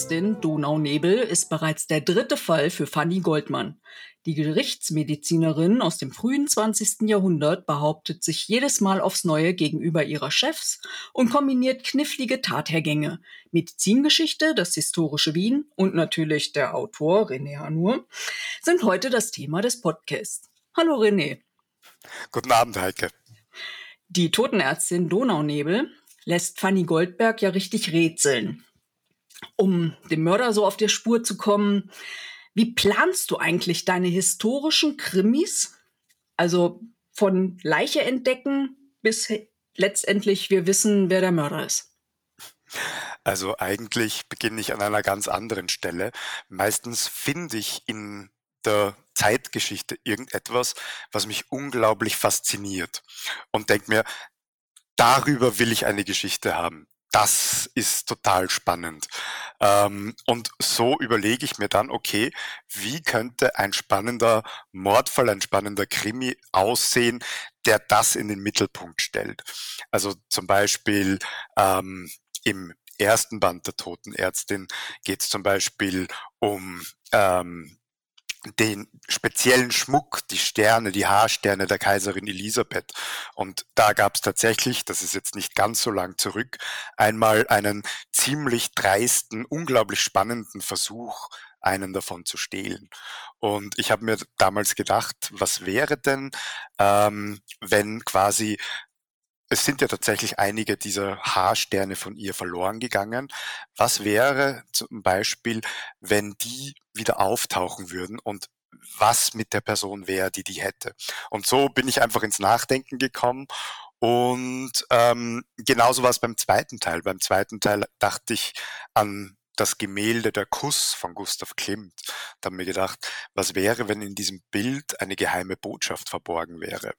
Totenärztin Donaunebel ist bereits der dritte Fall für Fanny Goldmann. Die Gerichtsmedizinerin aus dem frühen 20. Jahrhundert behauptet sich jedes Mal aufs Neue gegenüber ihrer Chefs und kombiniert knifflige Tathergänge. Medizingeschichte, das historische Wien und natürlich der Autor René Hanur sind heute das Thema des Podcasts. Hallo René. Guten Abend, Heike. Die Totenärztin Donaunebel lässt Fanny Goldberg ja richtig rätseln. Um dem Mörder so auf der Spur zu kommen, wie planst du eigentlich deine historischen Krimis? Also von Leiche entdecken bis letztendlich wir wissen, wer der Mörder ist. Also eigentlich beginne ich an einer ganz anderen Stelle. Meistens finde ich in der Zeitgeschichte irgendetwas, was mich unglaublich fasziniert und denke mir, darüber will ich eine Geschichte haben das ist total spannend. Ähm, und so überlege ich mir dann, okay, wie könnte ein spannender Mordfall, ein spannender Krimi aussehen, der das in den Mittelpunkt stellt. Also zum Beispiel ähm, im ersten Band der Totenärztin geht es zum Beispiel um ähm, den speziellen Schmuck, die Sterne, die Haarsterne der Kaiserin Elisabeth. Und da gab es tatsächlich, das ist jetzt nicht ganz so lang zurück, einmal einen ziemlich dreisten, unglaublich spannenden Versuch, einen davon zu stehlen. Und ich habe mir damals gedacht, was wäre denn, ähm, wenn quasi es sind ja tatsächlich einige dieser Haarsterne von ihr verloren gegangen. Was wäre zum Beispiel, wenn die wieder auftauchen würden und was mit der Person wäre, die die hätte? Und so bin ich einfach ins Nachdenken gekommen und ähm, genauso war es beim zweiten Teil. Beim zweiten Teil dachte ich an das Gemälde Der Kuss von Gustav Klimt. Da habe mir gedacht, was wäre, wenn in diesem Bild eine geheime Botschaft verborgen wäre?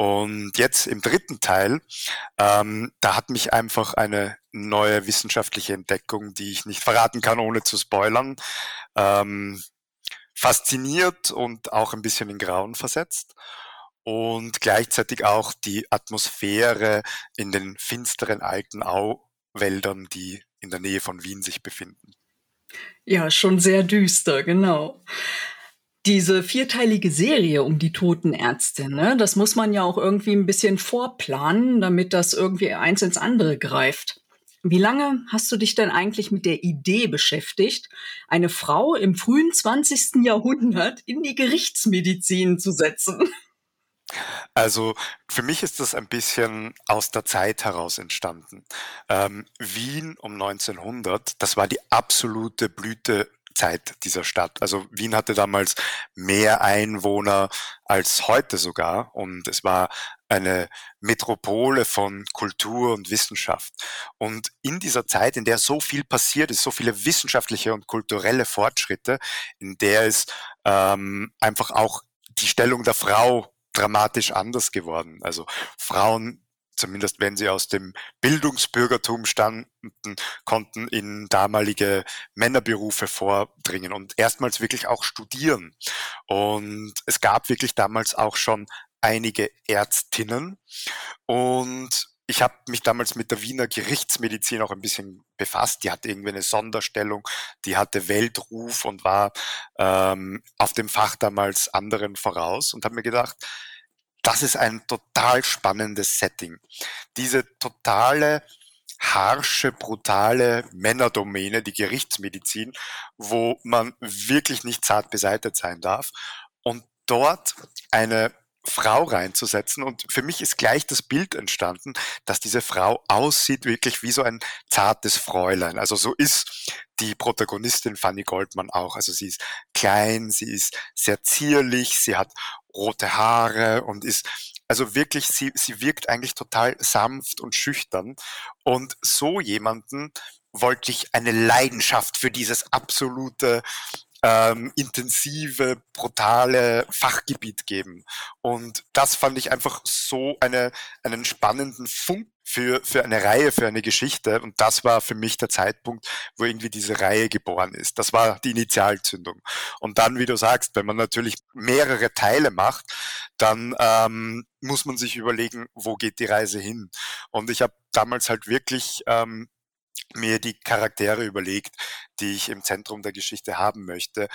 Und jetzt im dritten Teil, ähm, da hat mich einfach eine neue wissenschaftliche Entdeckung, die ich nicht verraten kann, ohne zu spoilern, ähm, fasziniert und auch ein bisschen in Grauen versetzt. Und gleichzeitig auch die Atmosphäre in den finsteren alten Auwäldern, die in der Nähe von Wien sich befinden. Ja, schon sehr düster, genau. Diese vierteilige Serie um die Totenärztin, ne, das muss man ja auch irgendwie ein bisschen vorplanen, damit das irgendwie eins ins andere greift. Wie lange hast du dich denn eigentlich mit der Idee beschäftigt, eine Frau im frühen 20. Jahrhundert in die Gerichtsmedizin zu setzen? Also für mich ist das ein bisschen aus der Zeit heraus entstanden. Ähm, Wien um 1900, das war die absolute Blüte Zeit dieser Stadt. Also Wien hatte damals mehr Einwohner als heute sogar und es war eine Metropole von Kultur und Wissenschaft. Und in dieser Zeit, in der so viel passiert ist, so viele wissenschaftliche und kulturelle Fortschritte, in der ist ähm, einfach auch die Stellung der Frau dramatisch anders geworden. Also Frauen zumindest wenn sie aus dem Bildungsbürgertum standen, konnten in damalige Männerberufe vordringen und erstmals wirklich auch studieren. Und es gab wirklich damals auch schon einige Ärztinnen und ich habe mich damals mit der Wiener Gerichtsmedizin auch ein bisschen befasst. Die hatte irgendwie eine Sonderstellung, die hatte Weltruf und war ähm, auf dem Fach damals anderen voraus und habe mir gedacht, das ist ein total spannendes Setting. Diese totale harsche, brutale Männerdomäne, die Gerichtsmedizin, wo man wirklich nicht zart beseitigt sein darf. Und dort eine Frau reinzusetzen. Und für mich ist gleich das Bild entstanden, dass diese Frau aussieht wirklich wie so ein zartes Fräulein. Also so ist die Protagonistin Fanny Goldmann auch. Also sie ist klein, sie ist sehr zierlich, sie hat rote Haare und ist also wirklich, sie, sie wirkt eigentlich total sanft und schüchtern. Und so jemanden wollte ich eine Leidenschaft für dieses absolute ähm, intensive, brutale Fachgebiet geben. Und das fand ich einfach so eine, einen spannenden Funk für, für eine Reihe, für eine Geschichte. Und das war für mich der Zeitpunkt, wo irgendwie diese Reihe geboren ist. Das war die Initialzündung. Und dann, wie du sagst, wenn man natürlich mehrere Teile macht, dann ähm, muss man sich überlegen, wo geht die Reise hin. Und ich habe damals halt wirklich ähm, mir die Charaktere überlegt, die ich im Zentrum der Geschichte haben möchte.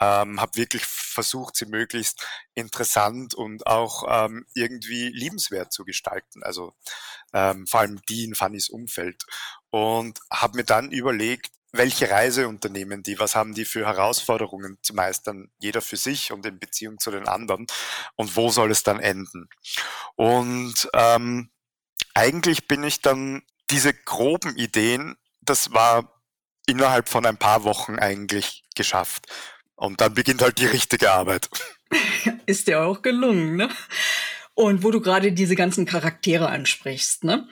Ähm, habe wirklich versucht, sie möglichst interessant und auch ähm, irgendwie liebenswert zu gestalten. Also ähm, vor allem die in Fannys Umfeld. Und habe mir dann überlegt, welche Reise unternehmen die, was haben die für Herausforderungen zu meistern, jeder für sich und in Beziehung zu den anderen und wo soll es dann enden. Und ähm, eigentlich bin ich dann diese groben Ideen, das war innerhalb von ein paar Wochen eigentlich geschafft. Und dann beginnt halt die richtige Arbeit. Ist ja auch gelungen, ne? Und wo du gerade diese ganzen Charaktere ansprichst, ne?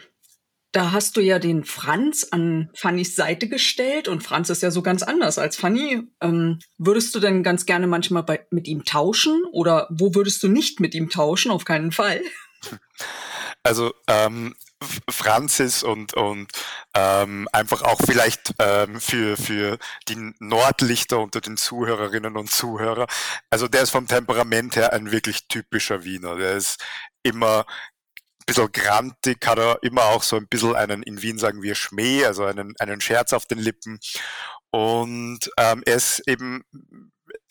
Da hast du ja den Franz an Fannys Seite gestellt und Franz ist ja so ganz anders als Fanny. Ähm, würdest du denn ganz gerne manchmal bei, mit ihm tauschen oder wo würdest du nicht mit ihm tauschen? Auf keinen Fall. Also ähm, Franzis und, und ähm, einfach auch vielleicht ähm, für, für die Nordlichter unter den Zuhörerinnen und Zuhörer. Also der ist vom Temperament her ein wirklich typischer Wiener. Der ist immer ein bisschen grantig, hat er immer auch so ein bisschen einen, in Wien sagen wir Schmäh, also einen, einen Scherz auf den Lippen. Und ähm, er ist eben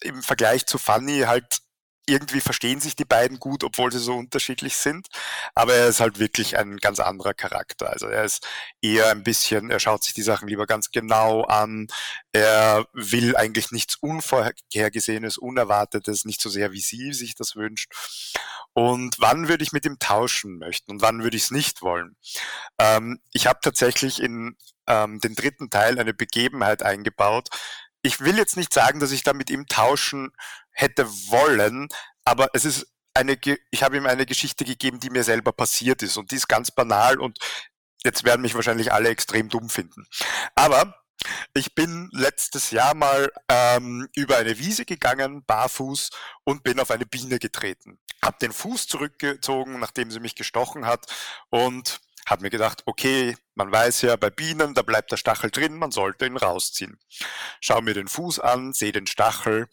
im Vergleich zu Fanny halt irgendwie verstehen sich die beiden gut, obwohl sie so unterschiedlich sind. Aber er ist halt wirklich ein ganz anderer Charakter. Also er ist eher ein bisschen, er schaut sich die Sachen lieber ganz genau an. Er will eigentlich nichts Unvorhergesehenes, Unerwartetes, nicht so sehr wie sie sich das wünscht. Und wann würde ich mit ihm tauschen möchten und wann würde ich es nicht wollen? Ähm, ich habe tatsächlich in ähm, den dritten Teil eine Begebenheit eingebaut, ich will jetzt nicht sagen, dass ich da mit ihm tauschen hätte wollen, aber es ist eine, ich habe ihm eine Geschichte gegeben, die mir selber passiert ist und die ist ganz banal und jetzt werden mich wahrscheinlich alle extrem dumm finden. Aber ich bin letztes Jahr mal ähm, über eine Wiese gegangen, barfuß, und bin auf eine Biene getreten. Hab den Fuß zurückgezogen, nachdem sie mich gestochen hat, und habe mir gedacht, okay, man weiß ja, bei Bienen, da bleibt der Stachel drin, man sollte ihn rausziehen. Schau mir den Fuß an, sehe den Stachel,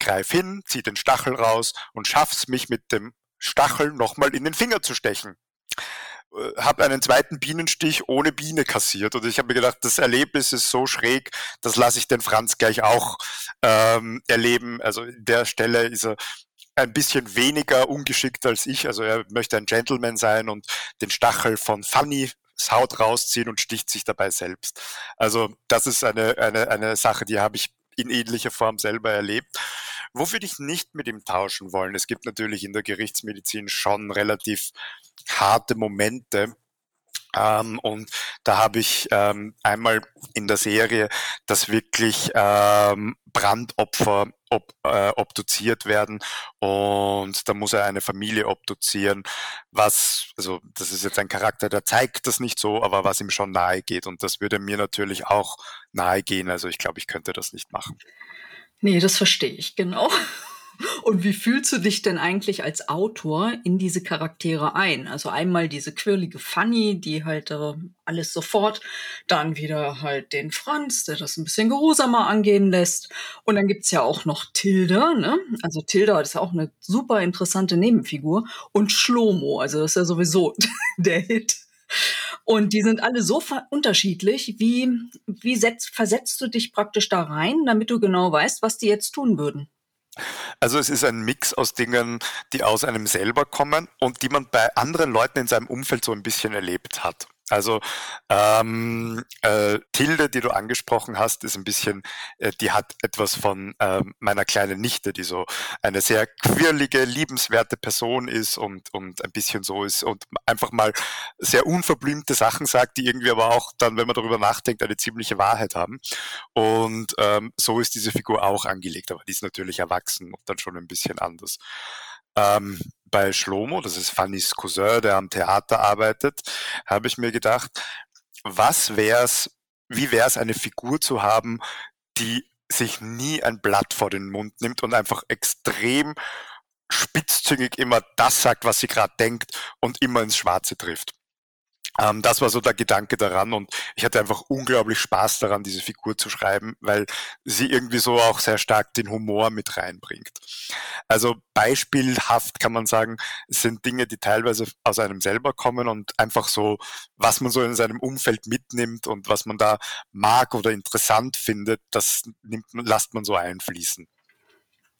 greif hin, zieh den Stachel raus und schaff's mich mit dem Stachel nochmal in den Finger zu stechen. Äh, habe einen zweiten Bienenstich ohne Biene kassiert und ich habe mir gedacht, das Erlebnis ist so schräg, das lasse ich den Franz gleich auch ähm, erleben. Also in der Stelle ist er ein bisschen weniger ungeschickt als ich. Also er möchte ein Gentleman sein und den Stachel von Fanny Haut rausziehen und sticht sich dabei selbst. Also das ist eine, eine, eine Sache, die habe ich in ähnlicher Form selber erlebt. Wo würde ich nicht mit ihm tauschen wollen? Es gibt natürlich in der Gerichtsmedizin schon relativ harte Momente, ähm, und da habe ich ähm, einmal in der Serie, dass wirklich ähm, Brandopfer ob, äh, obduziert werden und da muss er eine Familie obduzieren, was, also das ist jetzt ein Charakter, der zeigt das nicht so, aber was ihm schon nahe geht und das würde mir natürlich auch nahe gehen, also ich glaube, ich könnte das nicht machen. Nee, das verstehe ich, genau. Und wie fühlst du dich denn eigentlich als Autor in diese Charaktere ein? Also einmal diese quirlige Fanny, die halt äh, alles sofort, dann wieder halt den Franz, der das ein bisschen geruhsamer angehen lässt. Und dann gibt's ja auch noch Tilda, ne? Also Tilda ist auch eine super interessante Nebenfigur. Und Schlomo, also das ist ja sowieso der Hit. Und die sind alle so unterschiedlich. Wie, wie setzt, versetzt du dich praktisch da rein, damit du genau weißt, was die jetzt tun würden? Also es ist ein Mix aus Dingen, die aus einem selber kommen und die man bei anderen Leuten in seinem Umfeld so ein bisschen erlebt hat. Also ähm, äh, Tilde, die du angesprochen hast, ist ein bisschen, äh, die hat etwas von äh, meiner kleinen Nichte, die so eine sehr quirlige, liebenswerte Person ist und, und ein bisschen so ist und einfach mal sehr unverblümte Sachen sagt, die irgendwie aber auch dann, wenn man darüber nachdenkt, eine ziemliche Wahrheit haben. Und ähm, so ist diese Figur auch angelegt, aber die ist natürlich erwachsen und dann schon ein bisschen anders. Ähm, bei Schlomo, das ist Fannys Cousin, der am Theater arbeitet, habe ich mir gedacht, was wär's, wie wär's, eine Figur zu haben, die sich nie ein Blatt vor den Mund nimmt und einfach extrem spitzzüngig immer das sagt, was sie gerade denkt und immer ins Schwarze trifft. Ähm, das war so der Gedanke daran und ich hatte einfach unglaublich Spaß daran, diese Figur zu schreiben, weil sie irgendwie so auch sehr stark den Humor mit reinbringt. Also beispielhaft kann man sagen, es sind Dinge, die teilweise aus einem selber kommen und einfach so, was man so in seinem Umfeld mitnimmt und was man da mag oder interessant findet, das nimmt, lasst man so einfließen.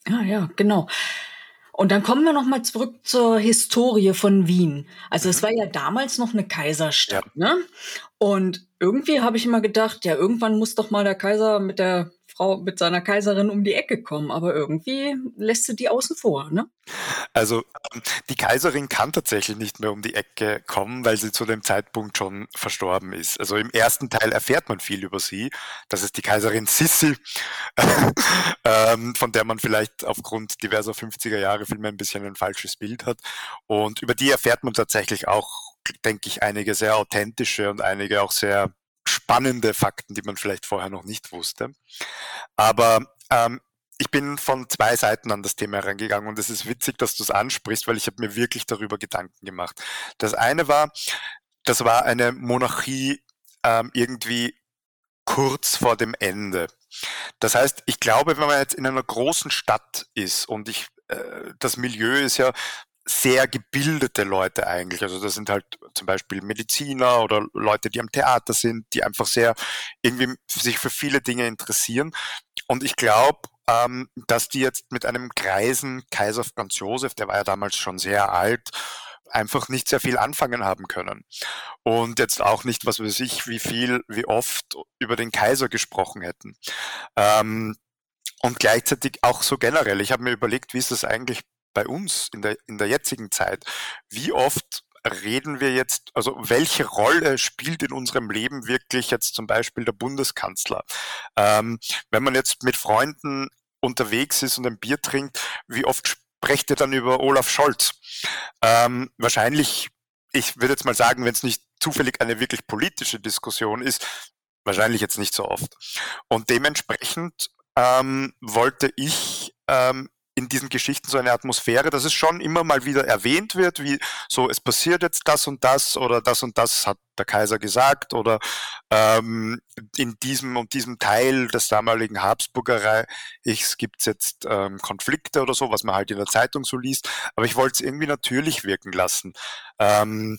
Ah ja, genau. Und dann kommen wir noch mal zurück zur Historie von Wien. Also es mhm. war ja damals noch eine Kaiserstadt, ja. ne? Und irgendwie habe ich immer gedacht, ja, irgendwann muss doch mal der Kaiser mit der Frau mit seiner Kaiserin um die Ecke kommen, aber irgendwie lässt sie die außen vor, ne? Also die Kaiserin kann tatsächlich nicht mehr um die Ecke kommen, weil sie zu dem Zeitpunkt schon verstorben ist. Also im ersten Teil erfährt man viel über sie. Das ist die Kaiserin Sissi, ähm, von der man vielleicht aufgrund diverser 50er Jahre Filme ein bisschen ein falsches Bild hat. Und über die erfährt man tatsächlich auch, denke ich, einige sehr authentische und einige auch sehr spannende Fakten, die man vielleicht vorher noch nicht wusste. Aber ähm, ich bin von zwei Seiten an das Thema herangegangen und es ist witzig, dass du es ansprichst, weil ich habe mir wirklich darüber Gedanken gemacht. Das eine war, das war eine Monarchie ähm, irgendwie kurz vor dem Ende. Das heißt, ich glaube, wenn man jetzt in einer großen Stadt ist und ich, äh, das Milieu ist ja sehr gebildete Leute eigentlich. Also das sind halt zum Beispiel Mediziner oder Leute, die am Theater sind, die einfach sehr irgendwie sich für viele Dinge interessieren. Und ich glaube, ähm, dass die jetzt mit einem greisen Kaiser Franz Josef, der war ja damals schon sehr alt, einfach nicht sehr viel anfangen haben können. Und jetzt auch nicht, was weiß ich, wie viel, wie oft über den Kaiser gesprochen hätten. Ähm, und gleichzeitig auch so generell. Ich habe mir überlegt, wie ist das eigentlich bei uns in der, in der jetzigen Zeit, wie oft reden wir jetzt, also welche Rolle spielt in unserem Leben wirklich jetzt zum Beispiel der Bundeskanzler? Ähm, wenn man jetzt mit Freunden unterwegs ist und ein Bier trinkt, wie oft sprecht ihr dann über Olaf Scholz? Ähm, wahrscheinlich, ich würde jetzt mal sagen, wenn es nicht zufällig eine wirklich politische Diskussion ist, wahrscheinlich jetzt nicht so oft. Und dementsprechend ähm, wollte ich ähm, in diesen Geschichten so eine Atmosphäre, dass es schon immer mal wieder erwähnt wird, wie so, es passiert jetzt das und das oder das und das hat der Kaiser gesagt oder ähm, in diesem und diesem Teil des damaligen Habsburger Reichs gibt es jetzt ähm, Konflikte oder so, was man halt in der Zeitung so liest. Aber ich wollte es irgendwie natürlich wirken lassen. Ähm,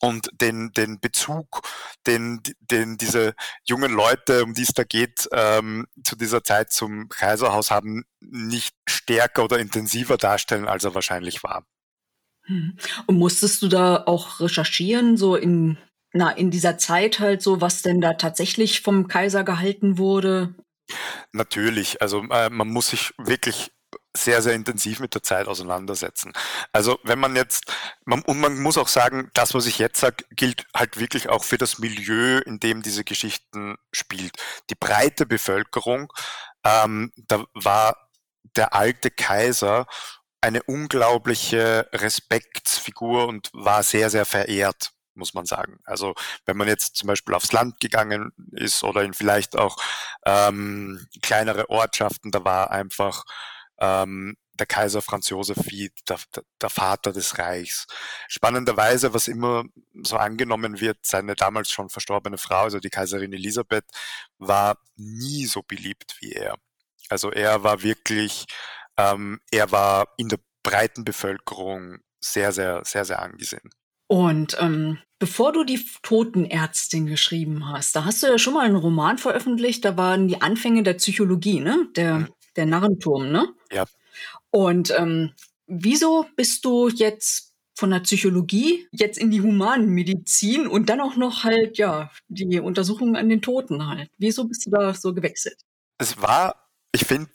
und den, den Bezug, den, den diese jungen Leute, um die es da geht, ähm, zu dieser Zeit zum Kaiserhaus haben, nicht stärker oder intensiver darstellen, als er wahrscheinlich war. Hm. Und musstest du da auch recherchieren, so in, na, in dieser Zeit halt so, was denn da tatsächlich vom Kaiser gehalten wurde? Natürlich, also äh, man muss sich wirklich sehr, sehr intensiv mit der Zeit auseinandersetzen. Also wenn man jetzt, man, und man muss auch sagen, das, was ich jetzt sage, gilt halt wirklich auch für das Milieu, in dem diese Geschichten spielt. Die breite Bevölkerung, ähm, da war der alte Kaiser eine unglaubliche Respektsfigur und war sehr, sehr verehrt muss man sagen. Also wenn man jetzt zum Beispiel aufs Land gegangen ist oder in vielleicht auch ähm, kleinere Ortschaften, da war einfach ähm, der Kaiser Franz Josef wie der, der, Vater des Reichs. Spannenderweise, was immer so angenommen wird, seine damals schon verstorbene Frau, also die Kaiserin Elisabeth, war nie so beliebt wie er. Also er war wirklich, ähm, er war in der breiten Bevölkerung sehr, sehr, sehr, sehr angesehen. Und ähm, bevor du die Totenärztin geschrieben hast, da hast du ja schon mal einen Roman veröffentlicht, da waren die Anfänge der Psychologie, ne? Der mhm der Narrenturm, ne? Ja. Und ähm, wieso bist du jetzt von der Psychologie jetzt in die Humanmedizin und dann auch noch halt, ja, die Untersuchungen an den Toten halt? Wieso bist du da so gewechselt? Es war, ich finde,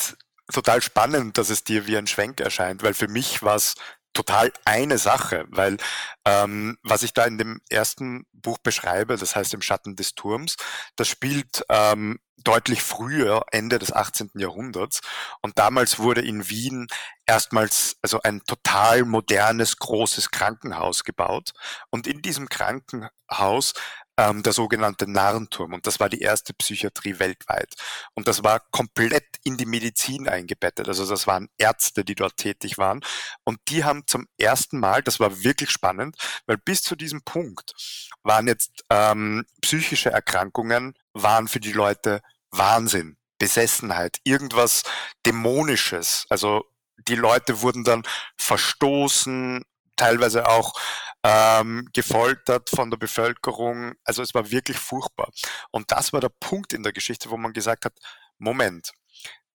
total spannend, dass es dir wie ein Schwenk erscheint, weil für mich war es total eine Sache, weil ähm, was ich da in dem ersten Buch beschreibe, das heißt im Schatten des Turms, das spielt ähm, deutlich früher, Ende des 18. Jahrhunderts. Und damals wurde in Wien erstmals also ein total modernes, großes Krankenhaus gebaut. Und in diesem Krankenhaus ähm, der sogenannte Narrenturm. Und das war die erste Psychiatrie weltweit. Und das war komplett in die Medizin eingebettet. Also das waren Ärzte, die dort tätig waren. Und die haben zum ersten Mal, das war wirklich spannend, weil bis zu diesem Punkt waren jetzt ähm, psychische Erkrankungen, waren für die Leute Wahnsinn, Besessenheit, irgendwas Dämonisches. Also die Leute wurden dann verstoßen, teilweise auch ähm, gefoltert von der Bevölkerung. Also es war wirklich furchtbar. Und das war der Punkt in der Geschichte, wo man gesagt hat, Moment,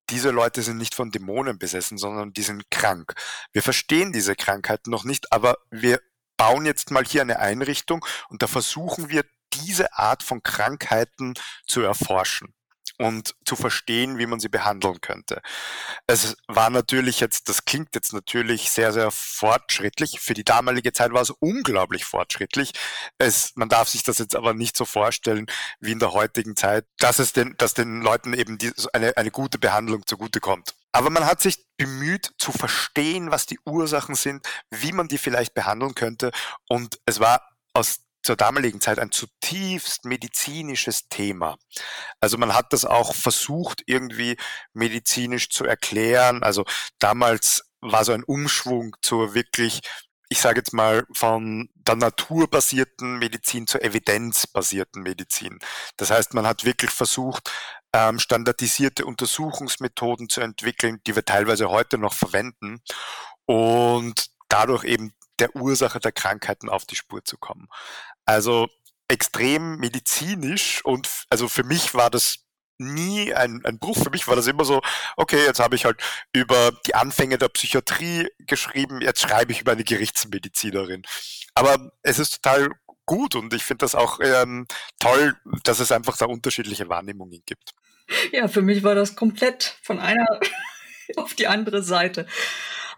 diese Leute sind nicht von Dämonen besessen, sondern die sind krank. Wir verstehen diese Krankheiten noch nicht, aber wir bauen jetzt mal hier eine Einrichtung und da versuchen wir diese Art von Krankheiten zu erforschen und zu verstehen, wie man sie behandeln könnte. Es war natürlich jetzt, das klingt jetzt natürlich sehr, sehr fortschrittlich. Für die damalige Zeit war es unglaublich fortschrittlich. Es, man darf sich das jetzt aber nicht so vorstellen wie in der heutigen Zeit, dass es den, dass den Leuten eben die, eine, eine gute Behandlung zugutekommt. Aber man hat sich bemüht zu verstehen, was die Ursachen sind, wie man die vielleicht behandeln könnte. Und es war aus zur damaligen Zeit ein zutiefst medizinisches Thema. Also man hat das auch versucht, irgendwie medizinisch zu erklären. Also damals war so ein Umschwung zur wirklich, ich sage jetzt mal, von der naturbasierten Medizin zur evidenzbasierten Medizin. Das heißt, man hat wirklich versucht, ähm, standardisierte Untersuchungsmethoden zu entwickeln, die wir teilweise heute noch verwenden und dadurch eben der Ursache der Krankheiten auf die Spur zu kommen. Also extrem medizinisch und also für mich war das nie ein, ein Bruch. Für mich war das immer so, okay, jetzt habe ich halt über die Anfänge der Psychiatrie geschrieben, jetzt schreibe ich über eine Gerichtsmedizinerin. Aber es ist total gut und ich finde das auch ähm, toll, dass es einfach da unterschiedliche Wahrnehmungen gibt. Ja, für mich war das komplett von einer auf die andere Seite.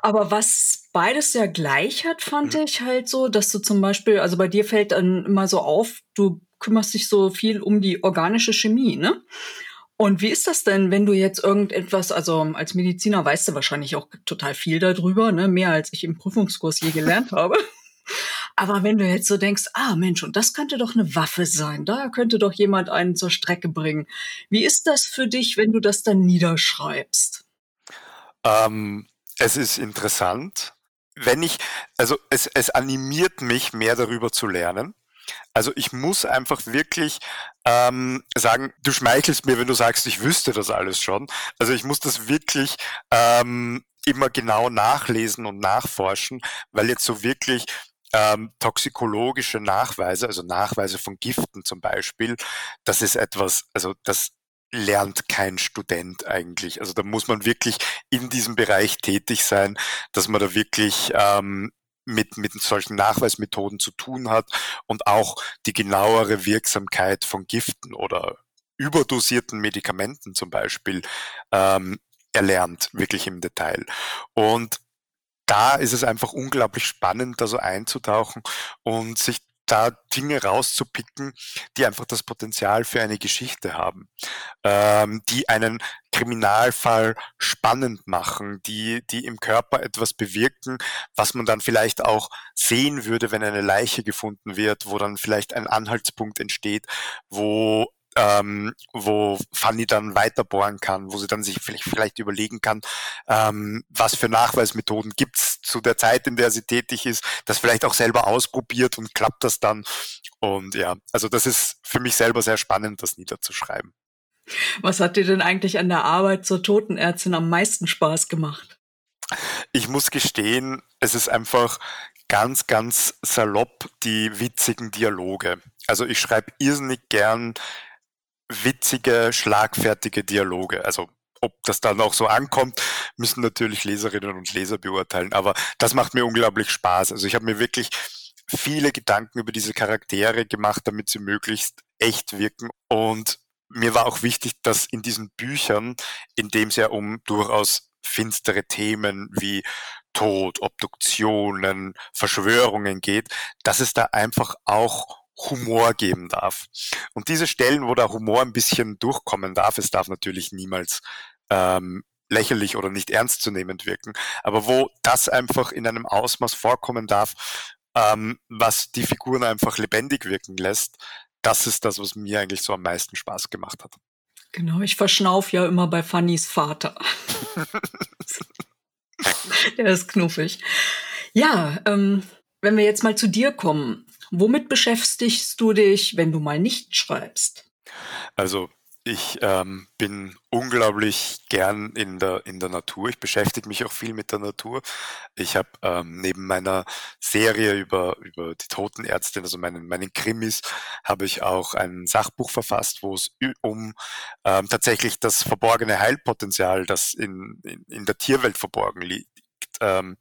Aber was beides sehr gleich hat, fand mhm. ich halt so, dass du zum Beispiel, also bei dir fällt dann immer so auf, du kümmerst dich so viel um die organische Chemie, ne? Und wie ist das denn, wenn du jetzt irgendetwas, also als Mediziner weißt du wahrscheinlich auch total viel darüber, ne? Mehr als ich im Prüfungskurs je gelernt habe. Aber wenn du jetzt so denkst, ah Mensch, und das könnte doch eine Waffe sein, da könnte doch jemand einen zur Strecke bringen. Wie ist das für dich, wenn du das dann niederschreibst? Ähm, es ist interessant. Wenn ich, also es, es animiert mich mehr darüber zu lernen. Also ich muss einfach wirklich ähm, sagen, du schmeichelst mir, wenn du sagst, ich wüsste das alles schon. Also ich muss das wirklich ähm, immer genau nachlesen und nachforschen, weil jetzt so wirklich ähm, toxikologische Nachweise, also Nachweise von Giften zum Beispiel, das ist etwas, also das lernt kein Student eigentlich. Also da muss man wirklich in diesem Bereich tätig sein, dass man da wirklich ähm, mit, mit solchen Nachweismethoden zu tun hat und auch die genauere Wirksamkeit von Giften oder überdosierten Medikamenten zum Beispiel ähm, erlernt, wirklich im Detail. Und da ist es einfach unglaublich spannend, da so einzutauchen und sich da Dinge rauszupicken, die einfach das Potenzial für eine Geschichte haben, ähm, die einen Kriminalfall spannend machen, die, die im Körper etwas bewirken, was man dann vielleicht auch sehen würde, wenn eine Leiche gefunden wird, wo dann vielleicht ein Anhaltspunkt entsteht, wo ähm, wo Fanny dann weiter bohren kann, wo sie dann sich vielleicht, vielleicht überlegen kann, ähm, was für Nachweismethoden gibt's zu der Zeit, in der sie tätig ist, das vielleicht auch selber ausprobiert und klappt das dann. Und ja, also das ist für mich selber sehr spannend, das niederzuschreiben. Was hat dir denn eigentlich an der Arbeit zur Totenärztin am meisten Spaß gemacht? Ich muss gestehen, es ist einfach ganz, ganz salopp die witzigen Dialoge. Also ich schreibe irrsinnig gern witzige, schlagfertige Dialoge. Also ob das dann auch so ankommt, müssen natürlich Leserinnen und Leser beurteilen. Aber das macht mir unglaublich Spaß. Also ich habe mir wirklich viele Gedanken über diese Charaktere gemacht, damit sie möglichst echt wirken. Und mir war auch wichtig, dass in diesen Büchern, in dem es ja um durchaus finstere Themen wie Tod, Obduktionen, Verschwörungen geht, dass es da einfach auch Humor geben darf. Und diese Stellen, wo der Humor ein bisschen durchkommen darf, es darf natürlich niemals ähm, lächerlich oder nicht ernstzunehmend wirken, aber wo das einfach in einem Ausmaß vorkommen darf, ähm, was die Figuren einfach lebendig wirken lässt, das ist das, was mir eigentlich so am meisten Spaß gemacht hat. Genau, ich verschnauf ja immer bei Fannys Vater. Der ist knuffig. Ja, ähm, wenn wir jetzt mal zu dir kommen, womit beschäftigst du dich, wenn du mal nicht schreibst? Also ich ähm, bin unglaublich gern in der, in der Natur. Ich beschäftige mich auch viel mit der Natur. Ich habe ähm, neben meiner Serie über, über die Totenärztin, also meinen, meinen Krimis, habe ich auch ein Sachbuch verfasst, wo es um ähm, tatsächlich das verborgene Heilpotenzial, das in, in, in der Tierwelt verborgen liegt, ähm,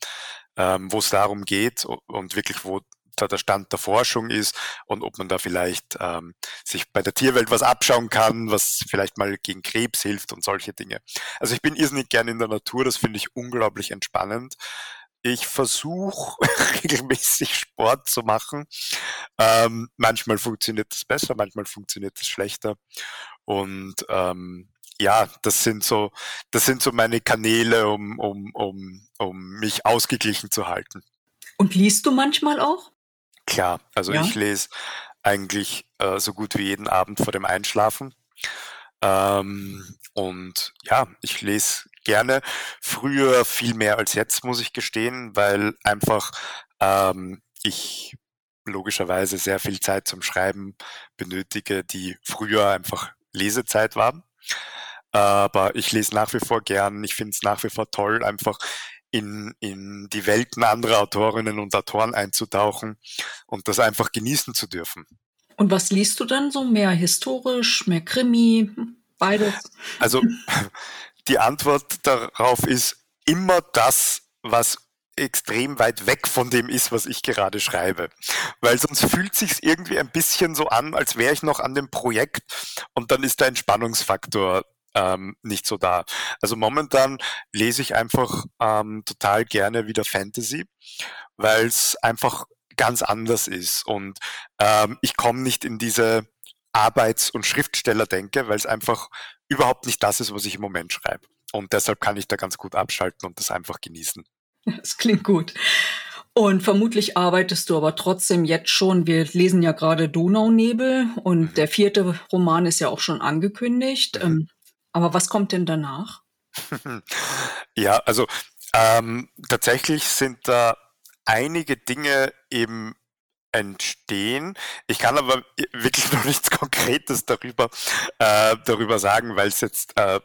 ähm, wo es darum geht und wirklich, wo da der Stand der Forschung ist und ob man da vielleicht ähm, sich bei der Tierwelt was abschauen kann, was vielleicht mal gegen Krebs hilft und solche Dinge. Also ich bin irrsinnig gern in der Natur, das finde ich unglaublich entspannend. Ich versuche regelmäßig Sport zu machen. Ähm, manchmal funktioniert das besser, manchmal funktioniert das schlechter. Und ähm, ja, das sind so, das sind so meine Kanäle, um, um, um, um mich ausgeglichen zu halten. Und liest du manchmal auch? Klar, also Ja? ich lese eigentlich äh, so gut wie jeden Abend vor dem Einschlafen. Ähm, und ja, ich lese gerne. Früher viel mehr als jetzt, muss ich gestehen, weil einfach ähm, ich logischerweise sehr viel Zeit zum Schreiben benötige, die früher einfach Lesezeit war. Aber ich lese nach wie vor gern. Ich finde es nach wie vor toll, einfach in, in die Welten anderer Autorinnen und Autoren einzutauchen und das einfach genießen zu dürfen. Und was liest du dann so? Mehr historisch, mehr Krimi, beides? Also die Antwort darauf ist immer das, was extrem weit weg von dem ist, was ich gerade schreibe. Weil sonst fühlt sich's irgendwie ein bisschen so an, als wäre ich noch an dem Projekt und dann ist der Entspannungsfaktor ähm, nicht so da. Also momentan lese ich einfach ähm, total gerne wieder Fantasy, weil es einfach ganz anders ist und ähm, ich komme nicht in diese Arbeits- und Schriftsteller-Denke, weil es einfach überhaupt nicht das ist, was ich im Moment schreibe. Und deshalb kann ich da ganz gut abschalten und das einfach genießen. Das klingt gut. Und vermutlich arbeitest du aber trotzdem jetzt schon. Wir lesen ja gerade Donaunebel und mhm. der vierte Roman ist ja auch schon angekündigt. Mhm. Aber was kommt denn danach? ja, also ähm, tatsächlich sind da einige Dinge eben entstehen. Ich kann aber wirklich noch nichts Konkretes darüber, äh, darüber sagen, weil es jetzt äh,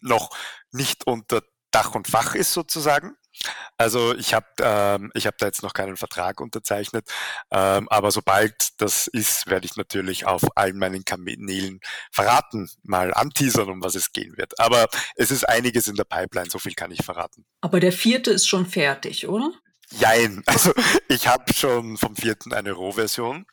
noch nicht unter Dach und Fach ist sozusagen. Also ich habe ähm, ich hab da jetzt noch keinen Vertrag unterzeichnet, ähm, aber sobald das ist, werde ich natürlich auf allen meinen Kanälen verraten, mal anteasern, um was es gehen wird. Aber es ist einiges in der Pipeline, so viel kann ich verraten. Aber der vierte ist schon fertig, oder? Jein, also ich habe schon vom vierten eine Rohversion.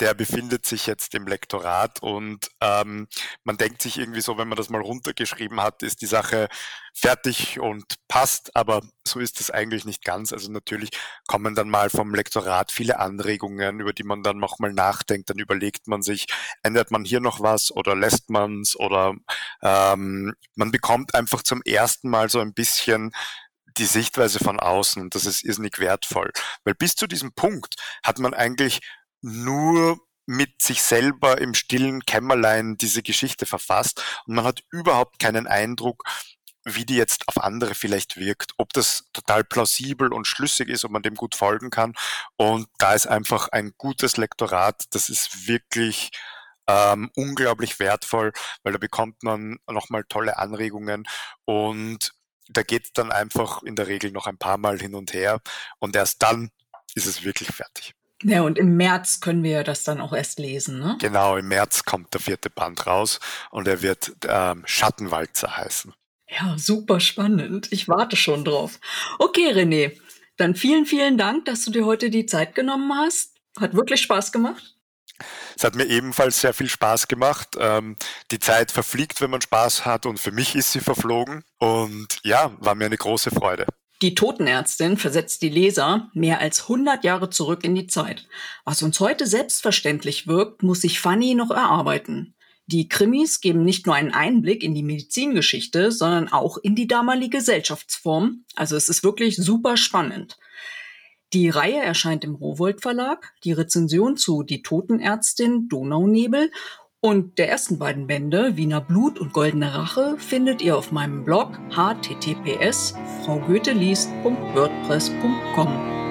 Der befindet sich jetzt im Lektorat und ähm, man denkt sich irgendwie so, wenn man das mal runtergeschrieben hat, ist die Sache fertig und passt, aber so ist es eigentlich nicht ganz. Also natürlich kommen dann mal vom Lektorat viele Anregungen, über die man dann nochmal nachdenkt, dann überlegt man sich, ändert man hier noch was oder lässt man es oder ähm, man bekommt einfach zum ersten Mal so ein bisschen die Sichtweise von außen und das ist irrsinnig wertvoll. Weil bis zu diesem Punkt hat man eigentlich nur mit sich selber im stillen Kämmerlein diese Geschichte verfasst. Und man hat überhaupt keinen Eindruck, wie die jetzt auf andere vielleicht wirkt, ob das total plausibel und schlüssig ist, ob man dem gut folgen kann. Und da ist einfach ein gutes Lektorat, das ist wirklich ähm, unglaublich wertvoll, weil da bekommt man nochmal tolle Anregungen. Und da geht es dann einfach in der Regel noch ein paar Mal hin und her. Und erst dann ist es wirklich fertig. Ja, und im März können wir das dann auch erst lesen, ne? Genau, im März kommt der vierte Band raus und er wird ähm, Schattenwalzer heißen. Ja, super spannend. Ich warte schon drauf. Okay, René, dann vielen, vielen Dank, dass du dir heute die Zeit genommen hast. Hat wirklich Spaß gemacht. Es hat mir ebenfalls sehr viel Spaß gemacht. Ähm, die Zeit verfliegt, wenn man Spaß hat und für mich ist sie verflogen. Und ja, war mir eine große Freude. Die Totenärztin versetzt die Leser mehr als 100 Jahre zurück in die Zeit. Was uns heute selbstverständlich wirkt, muss sich Fanny noch erarbeiten. Die Krimis geben nicht nur einen Einblick in die Medizingeschichte, sondern auch in die damalige Gesellschaftsform. Also es ist wirklich super spannend. Die Reihe erscheint im Rowold Verlag, die Rezension zu Die Totenärztin Donaunebel und der ersten beiden Bände, Wiener Blut und Goldene Rache, findet ihr auf meinem Blog https fraugoetheliest.wordpress.com.